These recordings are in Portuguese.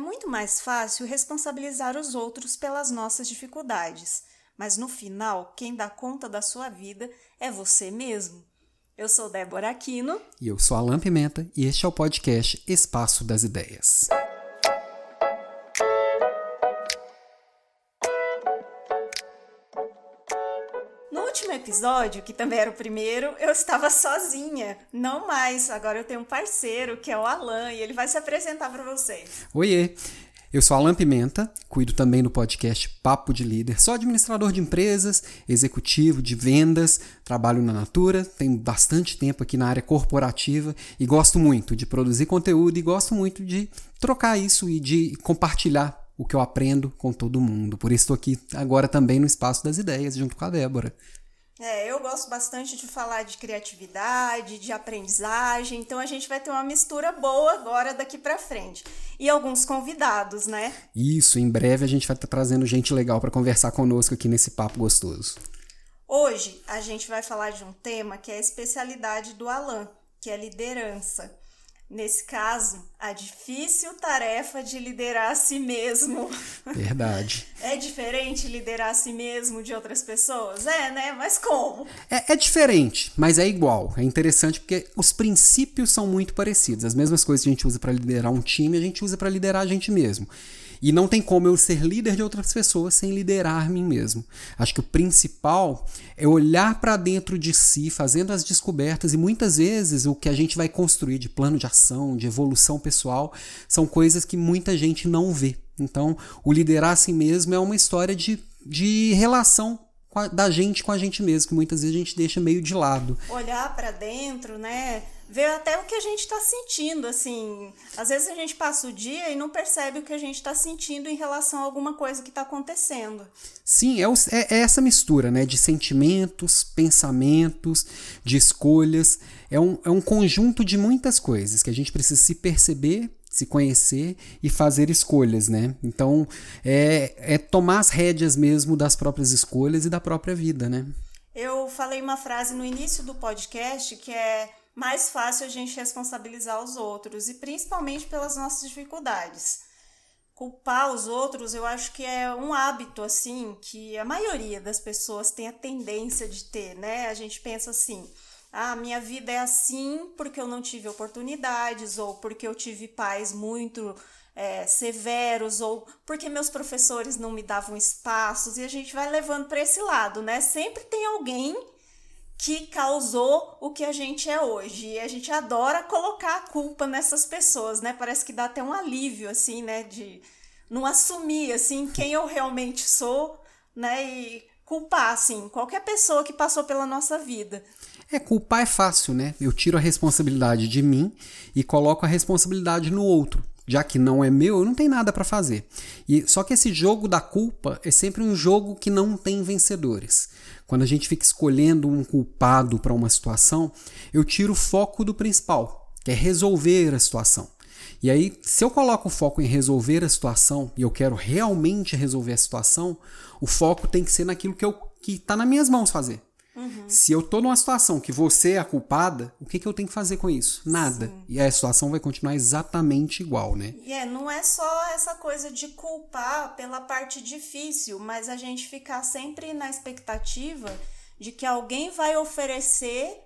muito mais fácil responsabilizar os outros pelas nossas dificuldades, mas no final, quem dá conta da sua vida é você mesmo. Eu sou Débora Aquino. E eu sou Alan Pimenta, e este é o podcast Espaço das Ideias. Episódio, que também era o primeiro, eu estava sozinha. Não mais, agora eu tenho um parceiro que é o Alan e ele vai se apresentar para vocês. Oiê! Eu sou Alan Pimenta, cuido também do podcast Papo de Líder. Sou administrador de empresas, executivo de vendas, trabalho na Natura, tenho bastante tempo aqui na área corporativa e gosto muito de produzir conteúdo e gosto muito de trocar isso e de compartilhar o que eu aprendo com todo mundo. Por isso estou aqui agora também no Espaço das Ideias, junto com a Débora. É, eu gosto bastante de falar de criatividade, de aprendizagem, então a gente vai ter uma mistura boa agora daqui para frente. E alguns convidados, né? Isso, em breve a gente vai estar trazendo gente legal para conversar conosco aqui nesse papo gostoso. Hoje a gente vai falar de um tema que é a especialidade do Alan, que é liderança. Nesse caso, a difícil tarefa de liderar a si mesmo. Verdade. é diferente liderar a si mesmo de outras pessoas? É, né? Mas como? É, é, diferente, mas é igual. É interessante porque os princípios são muito parecidos. As mesmas coisas que a gente usa para liderar um time, a gente usa para liderar a gente mesmo. E não tem como eu ser líder de outras pessoas sem liderar mim mesmo. Acho que o principal é olhar para dentro de si, fazendo as descobertas, e muitas vezes o que a gente vai construir de plano de ação, de evolução pessoal, são coisas que muita gente não vê. Então, o liderar a si mesmo é uma história de, de relação da gente com a gente mesmo, que muitas vezes a gente deixa meio de lado. Olhar para dentro, né? Ver até o que a gente está sentindo, assim. Às vezes a gente passa o dia e não percebe o que a gente está sentindo em relação a alguma coisa que está acontecendo. Sim, é, o, é, é, essa mistura, né, de sentimentos, pensamentos, de escolhas. É um, é um conjunto de muitas coisas que a gente precisa se perceber, se conhecer e fazer escolhas, né? Então, é, é tomar as rédeas mesmo das próprias escolhas e da própria vida, né? Eu falei uma frase no início do podcast que é mais fácil a gente responsabilizar os outros e principalmente pelas nossas dificuldades. Culpar os outros, eu acho que é um hábito assim que a maioria das pessoas tem a tendência de ter, né? A gente pensa assim: "Ah, minha vida é assim porque eu não tive oportunidades ou porque eu tive pais muito é, severos ou porque meus professores não me davam espaços e a gente vai levando para esse lado, né? Sempre tem alguém que causou o que a gente é hoje. E a gente adora colocar a culpa nessas pessoas, né? Parece que dá até um alívio, assim, né? De não assumir, assim, quem eu realmente sou, né? E culpar, assim, qualquer pessoa que passou pela nossa vida. É, culpar é fácil, né? Eu tiro a responsabilidade de mim e coloco a responsabilidade no outro já que não é meu, eu não tenho nada para fazer. E só que esse jogo da culpa é sempre um jogo que não tem vencedores. Quando a gente fica escolhendo um culpado para uma situação, eu tiro o foco do principal, que é resolver a situação. E aí, se eu coloco o foco em resolver a situação e eu quero realmente resolver a situação, o foco tem que ser naquilo que que está nas minhas mãos fazer. Uhum. Se eu tô numa situação que você é a culpada, o que, que eu tenho que fazer com isso? Nada. Sim. E a situação vai continuar exatamente igual, né? E é, não é só essa coisa de culpar pela parte difícil, mas a gente ficar sempre na expectativa de que alguém vai oferecer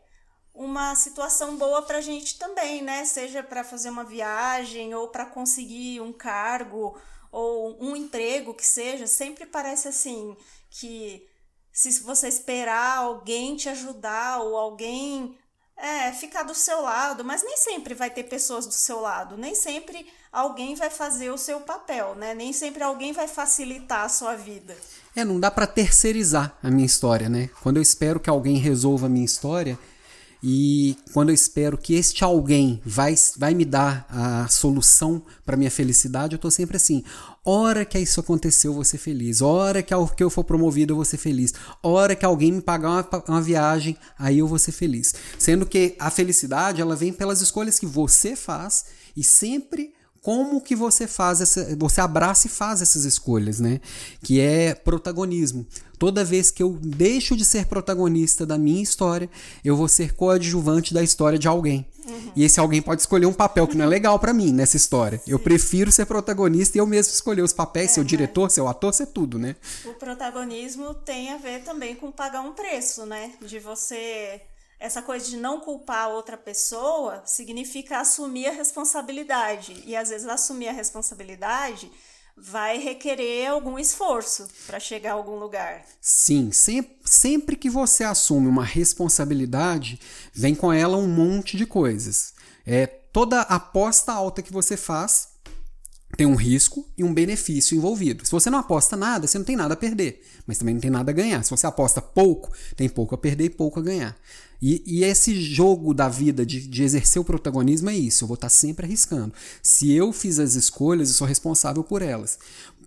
uma situação boa pra gente também, né? Seja para fazer uma viagem ou para conseguir um cargo ou um emprego que seja, sempre parece assim que se você esperar alguém te ajudar ou alguém é, ficar do seu lado, mas nem sempre vai ter pessoas do seu lado, nem sempre alguém vai fazer o seu papel, né? Nem sempre alguém vai facilitar a sua vida. É, não dá para terceirizar a minha história, né? Quando eu espero que alguém resolva a minha história, e quando eu espero que este alguém vai, vai me dar a solução para minha felicidade, eu estou sempre assim: hora que isso aconteceu, eu vou ser feliz. Hora que, eu for promovido, eu vou ser feliz. Hora que alguém me pagar uma, uma viagem, aí eu vou ser feliz. Sendo que a felicidade ela vem pelas escolhas que você faz e sempre como que você faz essa, você abraça e faz essas escolhas, né? Que é protagonismo. Toda vez que eu deixo de ser protagonista da minha história, eu vou ser coadjuvante da história de alguém. Uhum. E esse alguém pode escolher um papel que não é legal para mim nessa história. Sim. Eu prefiro ser protagonista e eu mesmo escolher os papéis, é, ser o diretor, ser o ator, ser tudo, né? O protagonismo tem a ver também com pagar um preço, né? De você essa coisa de não culpar outra pessoa significa assumir a responsabilidade. E às vezes assumir a responsabilidade vai requerer algum esforço para chegar a algum lugar. Sim, sempre, sempre que você assume uma responsabilidade, vem com ela um monte de coisas. É toda aposta alta que você faz tem um risco e um benefício envolvido. Se você não aposta nada, você não tem nada a perder, mas também não tem nada a ganhar. Se você aposta pouco, tem pouco a perder e pouco a ganhar. E, e esse jogo da vida de, de, exercer o protagonismo é isso. Eu vou estar sempre arriscando. Se eu fiz as escolhas, eu sou responsável por elas.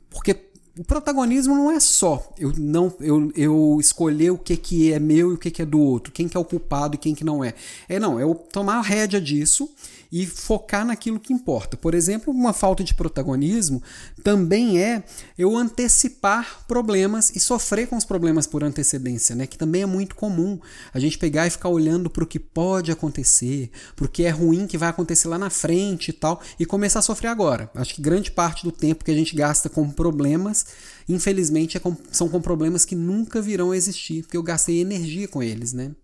Porque o protagonismo não é só eu não eu, eu escolher o que, que é meu e o que, que é do outro, quem que é o culpado e quem que não é. É não, é eu tomar a rédea disso e focar naquilo que importa. Por exemplo, uma falta de protagonismo também é eu antecipar problemas e sofrer com os problemas por antecedência, né? Que também é muito comum a gente pegar e ficar olhando para o que pode acontecer, para o que é ruim que vai acontecer lá na frente e tal, e começar a sofrer agora. Acho que grande parte do tempo que a gente gasta com problemas, infelizmente, é com, são com problemas que nunca virão a existir, porque eu gastei energia com eles, né?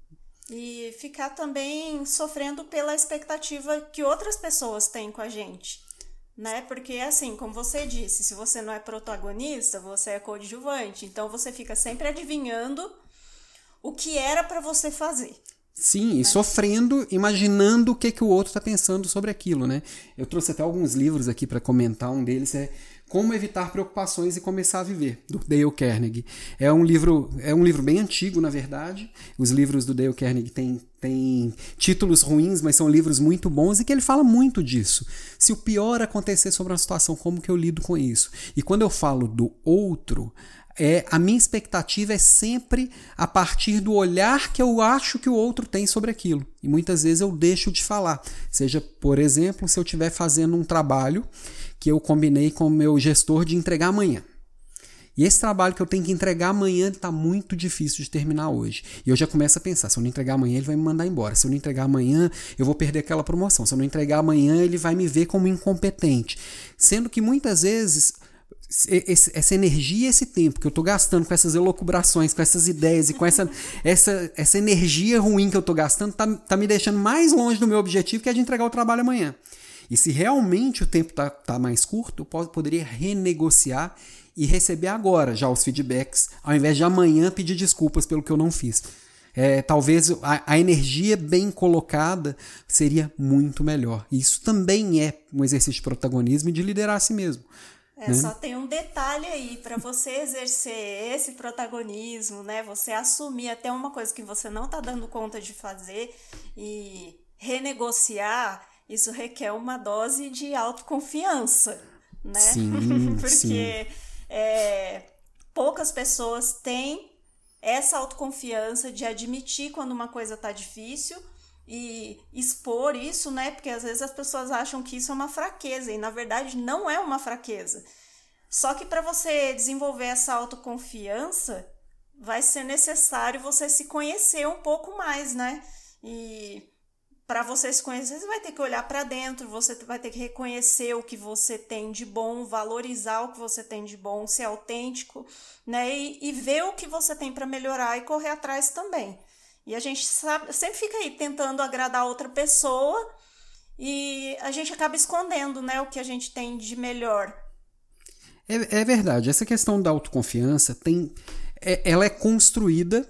e ficar também sofrendo pela expectativa que outras pessoas têm com a gente. Né? Porque assim, como você disse, se você não é protagonista, você é coadjuvante. Então você fica sempre adivinhando o que era para você fazer. Sim, e sofrendo, imaginando o que, que o outro está pensando sobre aquilo, né? Eu trouxe até alguns livros aqui para comentar. Um deles é como evitar preocupações e começar a viver, do Dale Carnegie. É um livro, é um livro bem antigo, na verdade. Os livros do Dale Carnegie têm, têm títulos ruins, mas são livros muito bons e que ele fala muito disso. Se o pior acontecer sobre uma situação, como que eu lido com isso? E quando eu falo do outro, é a minha expectativa é sempre a partir do olhar que eu acho que o outro tem sobre aquilo. E muitas vezes eu deixo de falar. Seja, por exemplo, se eu estiver fazendo um trabalho que eu combinei com o meu gestor de entregar amanhã. E esse trabalho que eu tenho que entregar amanhã está muito difícil de terminar hoje. E eu já começo a pensar: se eu não entregar amanhã, ele vai me mandar embora. Se eu não entregar amanhã, eu vou perder aquela promoção. Se eu não entregar amanhã, ele vai me ver como incompetente. Sendo que muitas vezes essa energia, esse tempo que eu estou gastando com essas elocubrações, com essas ideias e com essa, essa, essa energia ruim que eu estou gastando, tá, tá me deixando mais longe do meu objetivo, que é de entregar o trabalho amanhã. E se realmente o tempo está tá mais curto, eu poderia renegociar e receber agora já os feedbacks, ao invés de amanhã pedir desculpas pelo que eu não fiz. É, talvez a, a, energia bem colocada seria muito melhor. Isso também é um exercício de protagonismo e de liderar a si mesmo. É, né? Só tem um detalhe aí para você exercer esse protagonismo, né? Você assumir até uma coisa que você não está dando conta de fazer e renegociar isso requer uma dose de autoconfiança, né? Sim, Porque sim. É, poucas pessoas têm essa autoconfiança de admitir quando uma coisa tá difícil e expor isso, né? Porque às vezes as pessoas acham que isso é uma fraqueza e na verdade não é uma fraqueza. Só que para você desenvolver essa autoconfiança, vai ser necessário você se conhecer um pouco mais, né? E para você se conhecer, você vai ter que olhar para dentro, você vai ter que reconhecer o que você tem de bom, valorizar o que você tem de bom, ser autêntico, né? E, e ver o que você tem para melhorar e correr atrás também. E a gente sabe, sempre fica aí tentando agradar outra pessoa e a gente acaba escondendo, né, o que a gente tem de melhor. É, é verdade. Essa questão da autoconfiança tem, é, ela é construída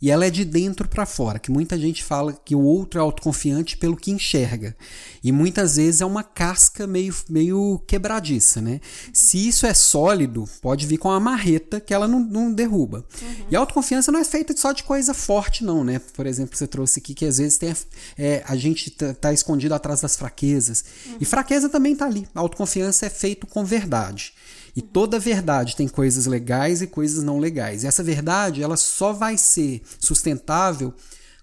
e ela é de dentro para fora, que muita gente fala que o outro é autoconfiante pelo que enxerga. E muitas vezes é uma casca meio, meio quebradiça, né? Se isso é sólido, pode vir com uma marreta que ela não, não derruba. Uhum. E a autoconfiança não é feita só de coisa forte, não, né? Por exemplo, você trouxe aqui que às vezes tem a, é, a gente tá, tá, escondido atrás das fraquezas. Uhum. E fraqueza também tá ali. A autoconfiança é feito com verdade. E toda verdade tem coisas legais e coisas não legais. E essa verdade, ela só vai ser sustentável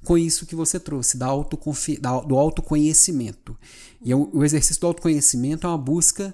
com isso que você trouxe, da autoconfi da, do autoconhecimento. E o, o exercício do autoconhecimento é uma busca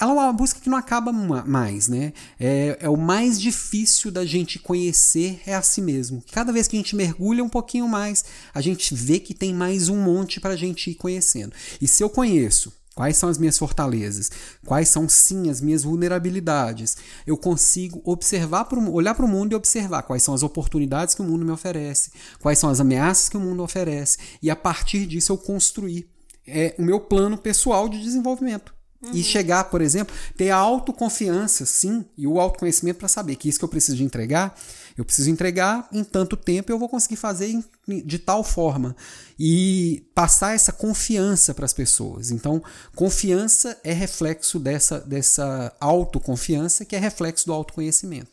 ela é uma busca que não acaba mais, né? É, é, o mais difícil da gente conhecer é a si mesmo. Cada vez que a gente mergulha um pouquinho mais, a gente vê que tem mais um monte para a gente ir conhecendo. E se eu conheço quais são as minhas fortalezas, quais são sim as minhas vulnerabilidades, eu consigo observar, olhar para o mundo e observar quais são as oportunidades que o mundo me oferece, quais são as ameaças que o mundo oferece, e a partir disso eu construir é, o meu plano pessoal de desenvolvimento. Uhum. E chegar, por exemplo, ter a autoconfiança, sim, e o autoconhecimento para saber que isso que eu preciso de entregar, eu preciso entregar em tanto tempo eu vou conseguir fazer de tal forma. E passar essa confiança para as pessoas. Então, confiança é reflexo dessa, dessa autoconfiança, que é reflexo do autoconhecimento.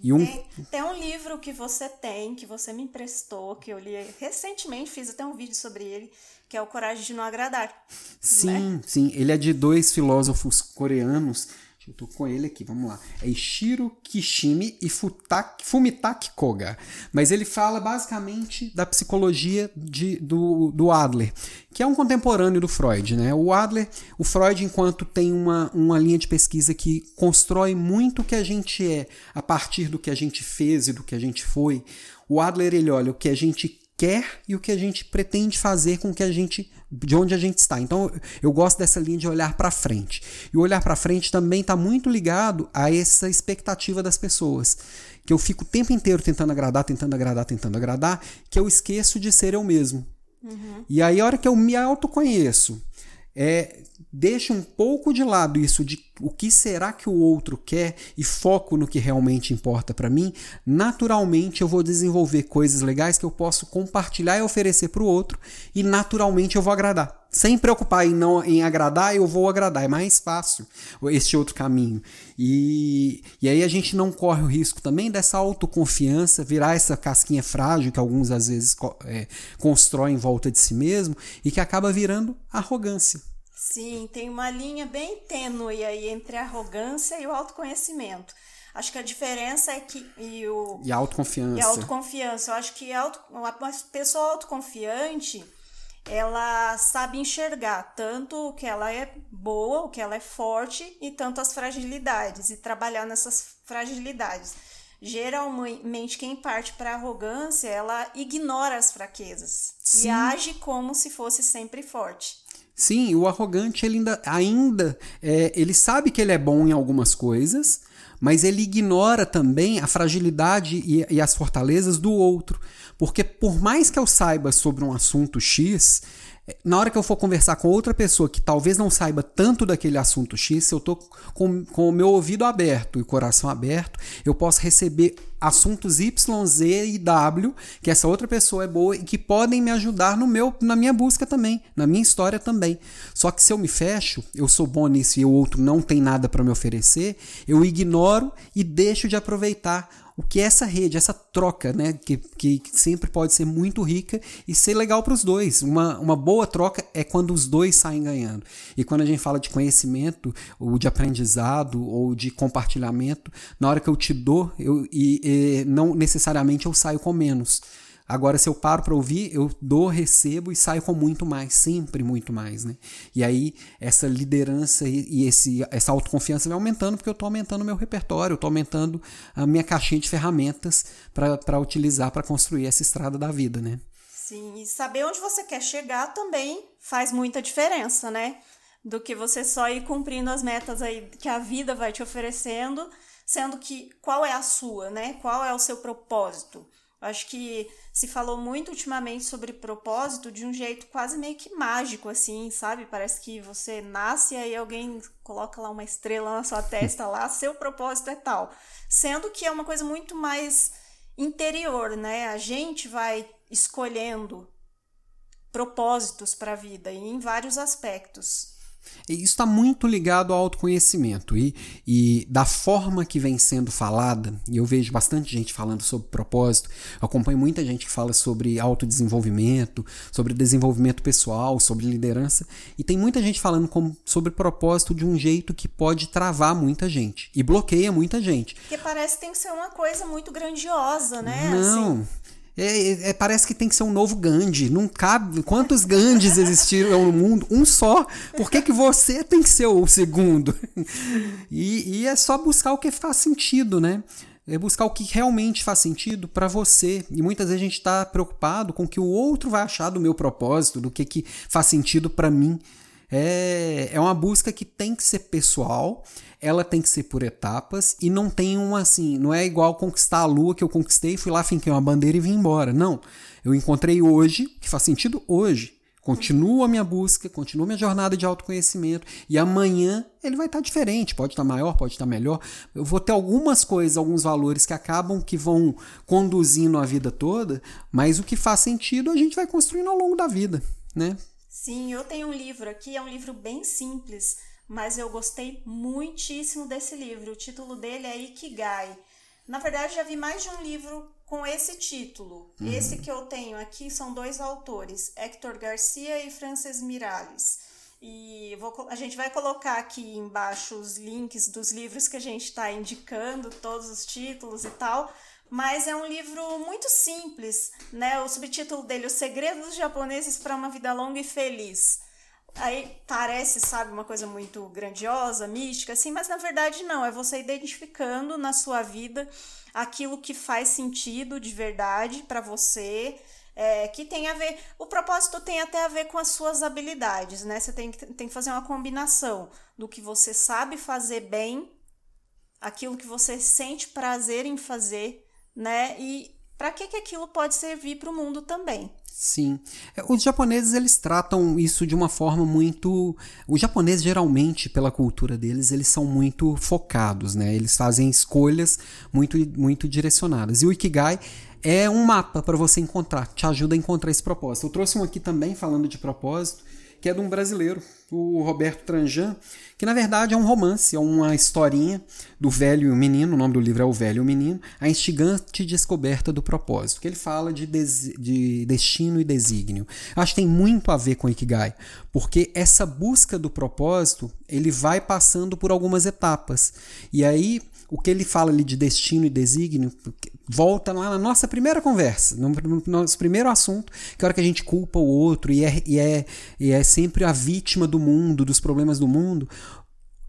E um... Tem, tem, um livro que você tem, que você me emprestou, que eu li recentemente, fiz até um vídeo sobre ele, que é o Coragem de Não Agradar. Sim, né? sim. Ele é de dois filósofos coreanos. Eu tô com ele aqui, vamos lá. É Ishiro Kishimi e Futaki, Fumitaki Koga. Mas ele fala basicamente da psicologia de, do, do Adler, que é um contemporâneo do Freud. Né? O Adler, o Freud, enquanto tem uma, uma linha de pesquisa que constrói muito o que a gente é a partir do que a gente fez e do que a gente foi, o Adler ele olha o que a gente quer e o que a gente pretende fazer com que a gente de onde a gente está. Então eu gosto dessa linha de olhar para frente. E o olhar para frente também está muito ligado a essa expectativa das pessoas, que eu fico o tempo inteiro tentando agradar, tentando agradar, tentando agradar, que eu esqueço de ser eu mesmo. Uhum. E aí a hora que eu me autoconheço, é, deixa um pouco de lado isso de o que será que o outro quer e foco no que realmente importa para mim, naturalmente eu vou desenvolver coisas legais que eu posso compartilhar e oferecer para o outro e naturalmente eu vou agradar. Sem preocupar em não em agradar, eu vou agradar. É mais fácil esse outro caminho. E, e aí a gente não corre o risco também dessa autoconfiança virar essa casquinha frágil que alguns às vezes é, constroem em volta de si mesmo e que acaba virando arrogância. Sim, tem uma linha bem tênue aí entre a arrogância e o autoconhecimento. Acho que a diferença é que. E, o, e a autoconfiança. E a autoconfiança. Eu acho que auto, uma pessoa autoconfiante ela sabe enxergar tanto o que ela é boa, o que ela é forte e tanto as fragilidades e trabalhar nessas fragilidades. Geralmente quem parte para arrogância, ela ignora as fraquezas Sim. e age como se fosse sempre forte. Sim, o arrogante ele ainda, ainda é, ele sabe que ele é bom em algumas coisas, mas ele ignora também a fragilidade e, e as fortalezas do outro. Porque por mais que eu saiba sobre um assunto X, na hora que eu for conversar com outra pessoa que talvez não saiba tanto daquele assunto X, se eu tô com, com o meu ouvido aberto e coração aberto, eu posso receber assuntos Y, Z e W que essa outra pessoa é boa e que podem me ajudar no meu, na minha busca também, na minha história também. Só que se eu me fecho, eu sou bom nisso e o outro não tem nada para me oferecer, eu ignoro e deixo de aproveitar o que é essa rede, essa troca, né? Que, que sempre pode ser muito rica e ser legal para os dois. Uma, uma boa troca é quando os dois saem ganhando. E quando a gente fala de conhecimento, ou de aprendizado, ou de compartilhamento, na hora que eu te dou, eu, e, e não necessariamente eu saio com menos. Agora, se eu paro para ouvir, eu dou, recebo e saio com muito mais, sempre muito mais, né? E aí, essa liderança e esse, essa autoconfiança vai aumentando, porque eu estou aumentando o meu repertório, eu estou aumentando a minha caixinha de ferramentas para utilizar para construir essa estrada da vida, né? Sim, e saber onde você quer chegar também faz muita diferença, né? Do que você só ir cumprindo as metas aí que a vida vai te oferecendo, sendo que qual é a sua, né? Qual é o seu propósito? Acho que se falou muito ultimamente sobre propósito de um jeito quase meio que mágico, assim, sabe? Parece que você nasce e aí alguém coloca lá uma estrela na sua testa lá, seu propósito é tal. Sendo que é uma coisa muito mais interior, né? A gente vai escolhendo propósitos para a vida e em vários aspectos. Isso está muito ligado ao autoconhecimento e, e da forma que vem sendo falada, e eu vejo bastante gente falando sobre propósito, acompanho muita gente que fala sobre autodesenvolvimento, sobre desenvolvimento pessoal, sobre liderança, e tem muita gente falando com, sobre propósito de um jeito que pode travar muita gente e bloqueia muita gente. Porque parece que tem que ser uma coisa muito grandiosa, né? Não. Assim É, é, é, parece que tem que ser um novo Gandhi. Não cabe. Quantos Gandhis existiram no mundo? Um só. Por que, que você tem que ser o segundo? E, e é só buscar o que faz sentido, né? É buscar o que realmente faz sentido para você. E muitas vezes a gente está preocupado com o que o outro vai achar do meu propósito, do que, que faz sentido para mim. É, é uma busca que tem que ser pessoal, ela tem que ser por etapas e não tem uma assim, não é igual conquistar a lua que eu conquistei, fui lá, finquei uma bandeira e vim embora. Não. Eu encontrei hoje, que faz sentido hoje. Continuo a minha busca, continuo minha jornada de autoconhecimento e amanhã ele vai estar diferente, pode estar maior, pode estar melhor. Eu vou ter algumas coisas, alguns valores que acabam que vão conduzindo a vida toda, mas o que faz sentido a gente vai construindo ao longo da vida, né? Sim, eu tenho um livro aqui, é um livro bem simples, mas eu gostei muitíssimo desse livro. O título dele é Ikigai. Na verdade, já vi mais de um livro com esse título. Uhum. Esse que eu tenho aqui são dois autores, Hector Garcia e Frances Miralles. E vou, a gente vai colocar aqui embaixo os links dos livros que a gente está indicando, todos os títulos e tal. Mas é um livro muito simples, né? O subtítulo dele, Os Segredos Japoneses para uma Vida Longa e Feliz. Aí parece, sabe, uma coisa muito grandiosa, mística, assim, mas na verdade não. É você identificando na sua vida aquilo que faz sentido de verdade para você, é, que tem a ver. O propósito tem até a ver com as suas habilidades, né? Você tem que, tem que fazer uma combinação do que você sabe fazer bem, aquilo que você sente prazer em fazer, né? E para que, que aquilo pode servir para o mundo também. Sim. É, os japoneses eles tratam isso de uma forma muito. Os japoneses geralmente, pela cultura deles, eles são muito focados, né? Eles fazem escolhas muito, muito direcionadas. E o Ikigai é um mapa para você encontrar, te ajuda a encontrar esse propósito. Eu trouxe um aqui também falando de propósito, que é de um brasileiro, o Roberto Tranjan, que na verdade é um romance, é uma historinha do velho e o menino, o nome do livro é O Velho e o Menino, a instigante descoberta do propósito, que ele fala de, de destino e desígnio. Acho que tem muito a ver com Ikigai, porque essa busca do propósito, ele vai passando por algumas etapas. E aí o que ele fala ali de destino e desígnio volta lá na nossa primeira conversa, no, nosso primeiro assunto, que é a hora que a gente culpa o outro e é, e, é, e é sempre a vítima do mundo, dos problemas do mundo.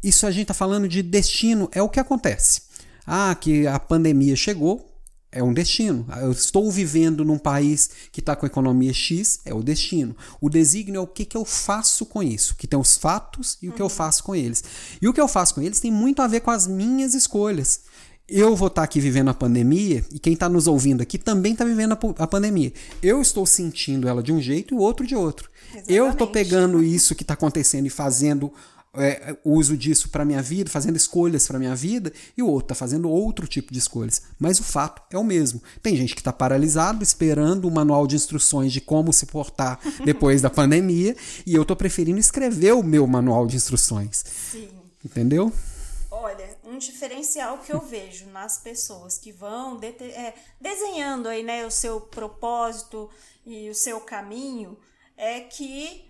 Isso a gente está falando de destino, é o que acontece. Ah, que a pandemia chegou, é um destino. Eu estou vivendo num país que está com economia X, é o destino. O desígnio é o que, que eu faço com isso, que tem os fatos e o que eu uhum. faço com eles. E o que eu faço com eles tem muito a ver com as minhas escolhas. Eu vou estar tá aqui vivendo a pandemia e quem está nos ouvindo aqui também está vivendo a, a, pandemia. Eu estou sentindo ela de um jeito e o outro de outro. Exatamente. Eu estou pegando isso que está acontecendo e fazendo é, uso disso para minha vida, fazendo escolhas para minha vida, e o outro está fazendo outro tipo de escolhas. Mas o fato é o mesmo. Tem gente que está paralisado, esperando o um manual de instruções de como se portar depois da pandemia, e eu estou preferindo escrever o meu manual de instruções. Sim. Entendeu? Olha, um diferencial que eu vejo nas pessoas que vão é, desenhando aí, né, o seu propósito e o seu caminho é que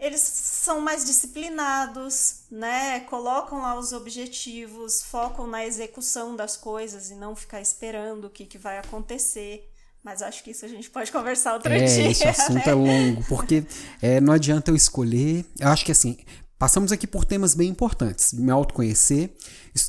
eles são mais disciplinados, né? Colocam lá os objetivos, focam na execução das coisas e não ficar esperando o que, que vai acontecer. Mas acho que isso a gente pode conversar outro é, dia. Esse assunto né? é longo, porque é, não adianta eu escolher. Eu acho que assim, passamos aqui por temas bem importantes: me autoconhecer,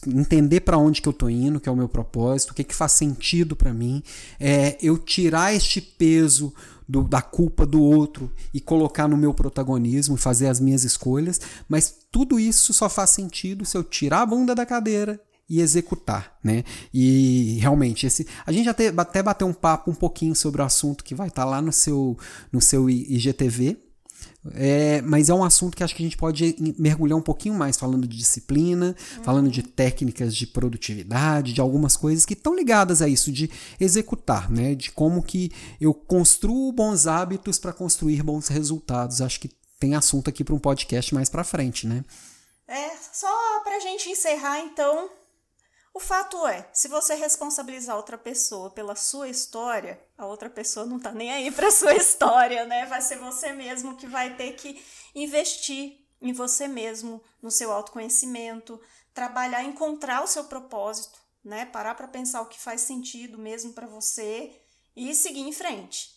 entender para onde que eu tô indo, que é o meu propósito, o que que faz sentido para mim, é, eu tirar este peso do, da culpa do outro e colocar no meu protagonismo fazer as minhas escolhas, mas tudo isso só faz sentido se eu tirar a bunda da cadeira e executar, né? E realmente esse, a gente até, até bateu um papo um pouquinho sobre o assunto que vai estar tá lá no seu no seu IGTV, é, mas é um assunto que acho que a gente pode mergulhar um pouquinho mais, falando de disciplina, uhum. falando de técnicas de produtividade, de algumas coisas que estão ligadas a isso, de executar, né? De como que eu construo bons hábitos para construir bons resultados. Acho que tem assunto aqui para um podcast mais para frente, né? É, só para a gente encerrar, então, o fato é, se você responsabilizar outra pessoa pela sua história, a outra pessoa não tá nem aí para sua história, né? Vai ser você mesmo que vai ter que investir em você mesmo, no seu autoconhecimento, trabalhar, encontrar o seu propósito, né? Parar para pensar o que faz sentido mesmo para você e seguir em frente.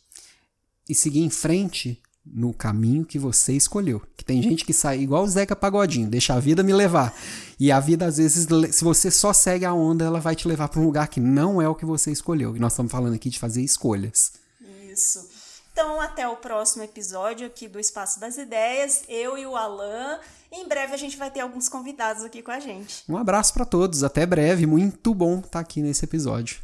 E seguir em frente no caminho que você escolheu. Que tem gente que sai igual o Zeca Pagodinho, deixa a vida me levar. E a vida, às vezes, se você só segue a onda, ela vai te levar para um lugar que não é o que você escolheu. E nós estamos falando aqui de fazer escolhas. Isso. Então, até o próximo episódio aqui do Espaço das Ideias. Eu e o Alan. Em breve a gente vai ter alguns convidados aqui com a gente. Um abraço para todos. Até breve. Muito bom estar aqui nesse episódio.